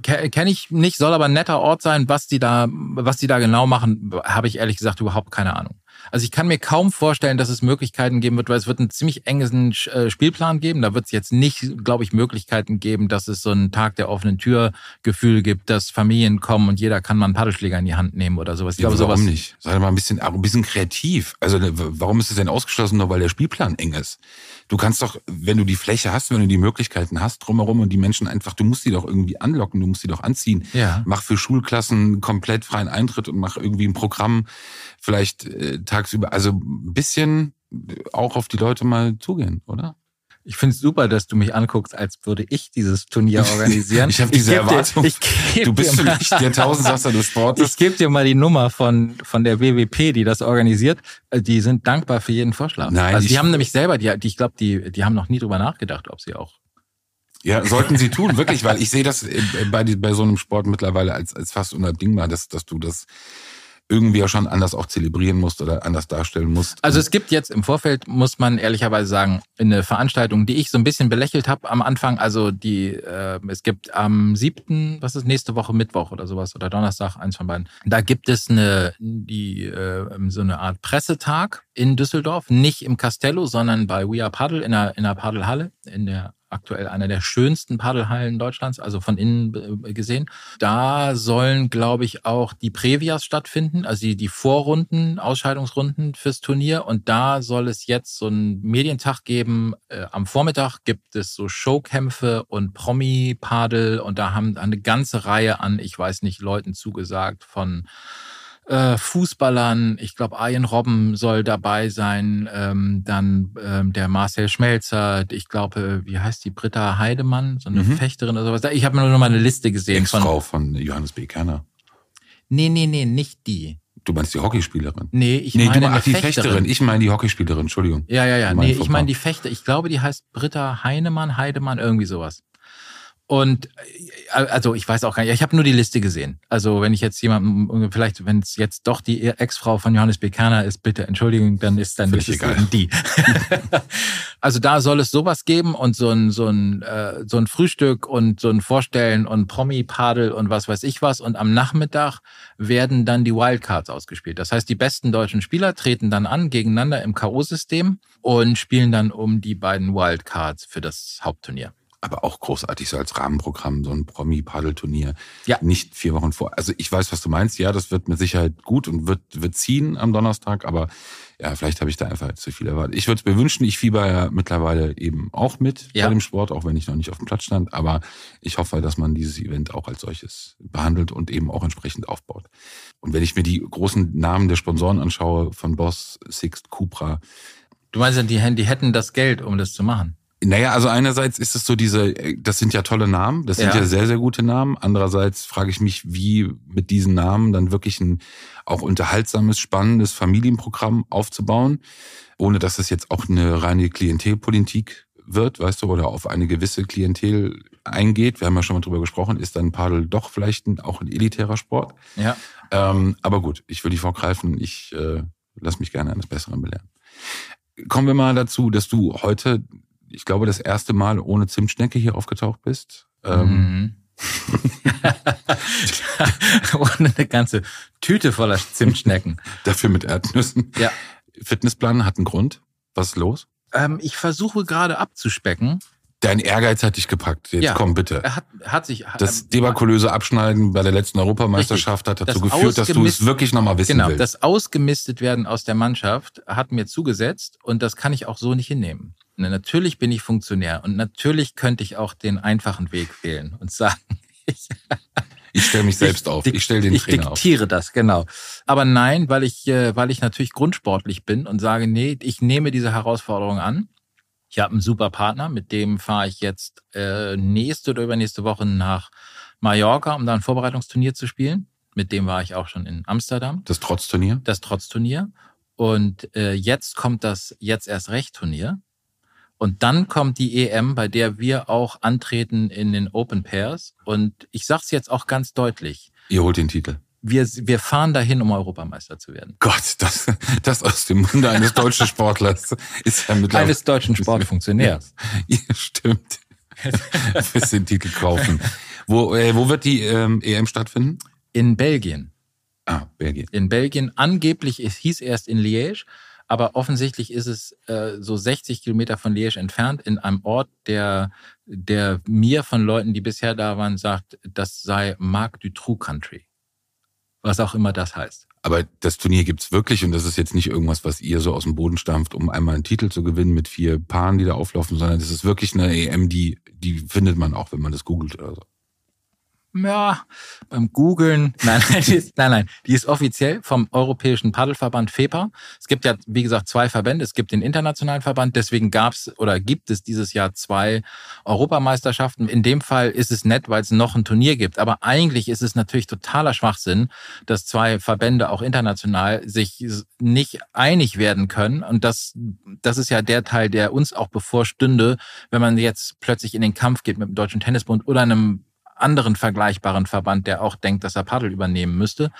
Kenne ich nicht, soll aber ein netter Ort sein. Was die da, was die da genau machen, habe ich ehrlich gesagt überhaupt keine Ahnung. Also ich kann mir kaum vorstellen, dass es Möglichkeiten geben wird, weil es wird einen ziemlich engen äh, Spielplan geben. Da wird es jetzt nicht, glaube ich, Möglichkeiten geben, dass es so einen Tag der offenen Tür Gefühl gibt, dass Familien kommen und jeder kann mal einen Paddelschläger in die Hand nehmen oder sowas. Ich Ja, glaube, warum sowas. nicht? Sei mal ein bisschen, ein bisschen kreativ. Also ne, warum ist es denn ausgeschlossen, nur weil der Spielplan eng ist? Du kannst doch, wenn du die Fläche hast, wenn du die Möglichkeiten hast drumherum und die Menschen einfach, du musst die doch irgendwie anlocken, du musst die doch anziehen. Ja. Mach für Schulklassen komplett freien Eintritt und mach irgendwie ein Programm, vielleicht äh, tagsüber. Also ein bisschen auch auf die Leute mal zugehen, oder? Ich finde es super, dass du mich anguckst, als würde ich dieses Turnier [laughs] organisieren. Ich habe diese dir- Erwartung. ich geb du bist dir für mich der Tausendsasser des Sportes. Ich gebe dir mal die Nummer von, von der WWP, die das organisiert. Äh, Die sind dankbar für jeden Vorschlag. Nein, also die ich- haben nämlich selber, die, die ich glaube, die, die haben noch nie drüber nachgedacht, ob sie auch. Ja, sollten sie tun, wirklich, weil ich sehe das äh, bei, bei so einem Sport mittlerweile als, als fast unabdingbar, dass, dass du das irgendwie ja schon anders auch zelebrieren musst oder anders darstellen musst. Also es gibt jetzt im Vorfeld, muss man ehrlicherweise sagen, eine Veranstaltung, die ich so ein bisschen belächelt habe am Anfang. Also die, äh, es gibt am siebten, was ist nächste Woche Mittwoch oder sowas oder Donnerstag, eins von beiden. Da gibt es eine, die äh, so eine Art Pressetag in Düsseldorf, nicht im Castello, sondern bei We Are Paddle in der in der Paddelhalle in der aktuell einer der schönsten Paddelhallen Deutschlands, also von innen äh, gesehen. Da sollen, glaube ich, auch die Previas stattfinden, also die, die Vorrunden, Ausscheidungsrunden fürs Turnier. Und da soll es jetzt so einen Medientag geben. Äh, am Vormittag gibt es so Showkämpfe und Promi-Padel und da haben eine ganze Reihe an, ich weiß nicht, Leuten zugesagt von äh, Fußballern. Ich glaube, Arjen Robben soll dabei sein. Ähm, dann ähm, der Marcel Schmelzer. Ich glaube, wie heißt die? Britta Heidemann, so eine mhm. Fechterin oder sowas. Ich habe nur noch mal eine Liste gesehen. Ex-Frau von, von Johannes B. Kerner. Nee, nee, nee, nicht die. Du meinst die Hockeyspielerin? Nee, ich nee, meine du, ach, die Fechterin. Fechterin. Ich meine die Hockeyspielerin, Entschuldigung. Ja, ja, ja. Nee, ich meine die Fechter. Ich glaube, die heißt Britta Heinemann, Heidemann, irgendwie sowas. Und äh, also ich weiß auch gar nicht, ich habe nur die Liste gesehen. Also wenn ich jetzt jemanden, vielleicht, wenn es jetzt doch die Ex-Frau von Johannes B. Kerner ist, bitte Entschuldigung, dann ist dann ist eben die. [laughs] also da soll es sowas geben und so ein, so ein, äh, so ein Frühstück und so ein Vorstellen und Promi-Padel und was weiß ich was. Und am Nachmittag werden dann die Wildcards ausgespielt. Das heißt, die besten deutschen Spieler treten dann an gegeneinander im K.O.-System und spielen dann um die beiden Wildcards für das Hauptturnier aber auch großartig so als Rahmenprogramm, so ein Promi-Paddelturnier. Ja. Nicht vier Wochen vor. Also ich weiß, was du meinst. Ja, das wird mit Sicherheit gut und wird, wird ziehen am Donnerstag, aber ja, vielleicht habe ich da einfach zu viel erwartet. Ich würde es mir wünschen, ich fieber ja mittlerweile eben auch mit ja. bei dem Sport, auch wenn ich noch nicht auf dem Platz stand. Aber ich hoffe, dass man dieses Event auch als solches behandelt und eben auch entsprechend aufbaut. Und wenn ich mir die großen Namen der Sponsoren anschaue, von Boss, Sixt, Cupra. Du meinst, die, die hätten das Geld, um das zu machen? Naja, also einerseits ist es so diese, das sind ja tolle Namen, das sind ja, sehr, sehr gute Namen. Andererseits frage ich mich, wie mit diesen Namen dann wirklich ein auch unterhaltsames, spannendes Familienprogramm aufzubauen, ohne dass es jetzt auch eine reine Klientelpolitik wird, weißt du, oder auf eine gewisse Klientel eingeht. Wir haben ja schon mal drüber gesprochen, ist dann Padel doch vielleicht ein, auch ein elitärer Sport. Ja. Ähm, aber gut, ich will nicht vorgreifen, ich äh, lass mich gerne eines Besseren belehren. Kommen wir mal dazu, dass du heute ich glaube, das erste Mal ohne Zimtschnecke hier aufgetaucht bist. Ähm, mhm. [laughs] ohne eine ganze Tüte voller Zimtschnecken. [laughs] Dafür mit Erdnüssen. Ja. Fitnessplan hat einen Grund. Was ist los? Ähm, ich versuche gerade abzuspecken. Dein Ehrgeiz hat dich gepackt. Jetzt ja, komm bitte. Er hat, hat sich. Das ähm, debakulöse Abschneiden bei der letzten Europameisterschaft richtig. hat dazu das geführt, dass du es wirklich nochmal wissen genau, willst. Genau, das Ausgemistet werden aus der Mannschaft hat mir zugesetzt und das kann ich auch so nicht hinnehmen. Natürlich bin ich Funktionär und natürlich könnte ich auch den einfachen Weg wählen und sagen, [laughs] ich, ich stelle mich [laughs] selbst ich, auf. Ich stelle den ich Trainer auf. Ich diktiere das, genau. Aber nein, weil ich, äh, weil ich natürlich grundsportlich bin und sage, nee, ich nehme diese Herausforderung an. Ich habe einen super Partner, mit dem fahre ich jetzt äh, nächste oder übernächste Woche nach Mallorca, um da ein Vorbereitungsturnier zu spielen. Mit dem war ich auch schon in Amsterdam. Das Trotzturnier? Das Trotzturnier. Und äh, jetzt kommt das Jetzt erst Recht Turnier. Und dann kommt die EM, bei der wir auch antreten in den Open Pairs. Und ich sage es jetzt auch ganz deutlich. Ihr holt den Titel. Wir, wir fahren dahin, um Europameister zu werden. Gott, das, das aus dem Munde eines deutschen Sportlers ist ja mittlerweile... Eines deutschen Sportfunktionärs. Ja, [laughs] stimmt. [laughs] Fürs den Titel kaufen. Wo, äh, wo wird die ähm, EM stattfinden? In Belgien. Ah, Belgien. In Belgien. Angeblich, es hieß erst in Liège, aber offensichtlich ist es äh, so 60 Kilometer von Liège entfernt in einem Ort, der, der mir von Leuten, die bisher da waren, sagt, das sei Marc du True Country. Was auch immer das heißt. Aber das Turnier gibt's wirklich und das ist jetzt nicht irgendwas, was ihr so aus dem Boden stampft, um einmal einen Titel zu gewinnen mit vier Paaren, die da auflaufen, sondern das ist wirklich eine EM, die, die findet man auch, wenn man das googelt oder so ja, beim Googlen, [laughs] nein, nein, die ist, nein, nein, die ist offiziell vom Europäischen Paddelverband FEPA. Es gibt ja, wie gesagt, zwei Verbände. Es gibt den internationalen Verband, deswegen gab's oder gibt es dieses Jahr zwei Europameisterschaften. In dem Fall ist es nett, weil es noch ein Turnier gibt. Aber eigentlich ist es natürlich totaler Schwachsinn, dass zwei Verbände auch international sich nicht einig werden können. Und das, das ist ja der Teil, der uns auch bevorstünde, wenn man jetzt plötzlich in den Kampf geht mit dem Deutschen Tennisbund oder einem anderen vergleichbaren Verband, der auch denkt, dass er Paddel übernehmen müsste.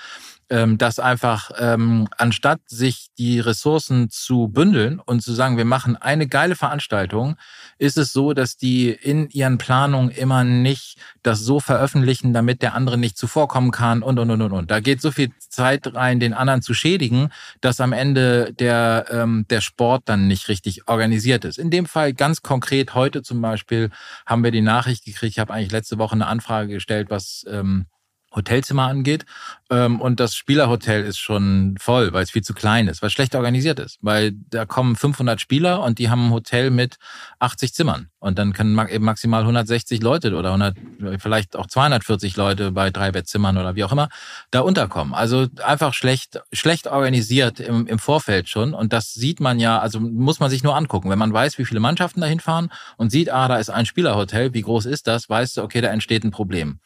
Ähm, dass einfach ähm, anstatt sich die Ressourcen zu bündeln und zu sagen, wir machen eine geile Veranstaltung, ist es so, dass die in ihren Planungen immer nicht das so veröffentlichen, damit der andere nicht zuvorkommen kann und und und und und. Da geht so viel Zeit rein, den anderen zu schädigen, dass am Ende der ähm, der Sport dann nicht richtig organisiert ist. In dem Fall ganz konkret heute zum Beispiel haben wir die Nachricht gekriegt. Ich habe eigentlich letzte Woche eine Anfrage gestellt, was ähm, Hotelzimmer angeht. Ähm, und das Spielerhotel ist schon voll, weil es viel zu klein ist, weil es schlecht organisiert ist. Weil da kommen 500 Spieler und die haben ein Hotel mit 80 Zimmern. Und dann können eben maximal 160 Leute oder 100, vielleicht auch 240 Leute bei drei Bettzimmern oder wie auch immer da unterkommen. Also einfach schlecht, schlecht organisiert im, im Vorfeld schon. Und das sieht man ja, also muss man sich nur angucken. Wenn man weiß, wie viele Mannschaften dahin fahren und sieht, ah, da ist ein Spielerhotel, wie groß ist das, weißt du, okay, da entsteht ein Problem.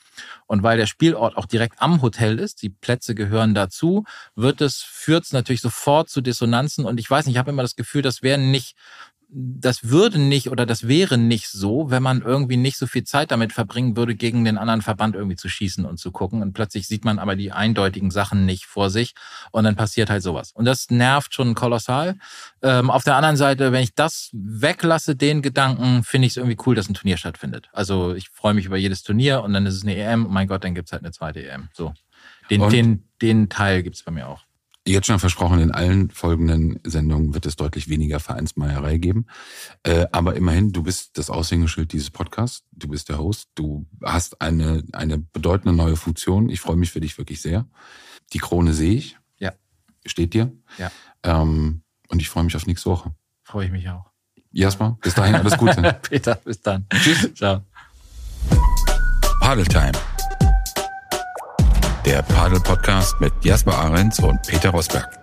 Und weil der Spielort auch direkt am Hotel ist, die Plätze gehören dazu, wird es, führt es natürlich sofort zu Dissonanzen. Und ich weiß nicht, ich habe immer das Gefühl, das wäre nicht das würde nicht oder das wäre nicht so, wenn man irgendwie nicht so viel Zeit damit verbringen würde, gegen den anderen Verband irgendwie zu schießen und zu gucken. Und plötzlich sieht man aber die eindeutigen Sachen nicht vor sich und dann passiert halt sowas. Und das nervt schon kolossal. Ähm, auf der anderen Seite, wenn ich das weglasse, den Gedanken, finde ich es irgendwie cool, dass ein Turnier stattfindet. Also ich freue mich über jedes Turnier und dann ist es eine EM. Oh mein Gott, dann gibt's halt eine zweite EM. So. Den, den, den Teil gibt's bei mir auch jetzt schon versprochen, in allen folgenden Sendungen wird es deutlich weniger Vereinsmeierei geben. Äh, aber immerhin, du bist das Aushängeschild dieses Podcasts. Du bist der Host. Du hast eine, eine bedeutende neue Funktion. Ich freue mich für dich wirklich sehr. Die Krone sehe ich. Ja. Steht dir. Ja. Ähm, und ich freue mich auf nächste Woche. Freue ich mich auch. Jasper, bis dahin alles Gute. [laughs] Peter, bis dann. Tschüss. Ciao. Padel Time der Padel Podcast mit Jasper Ahrens und Peter Rosberg.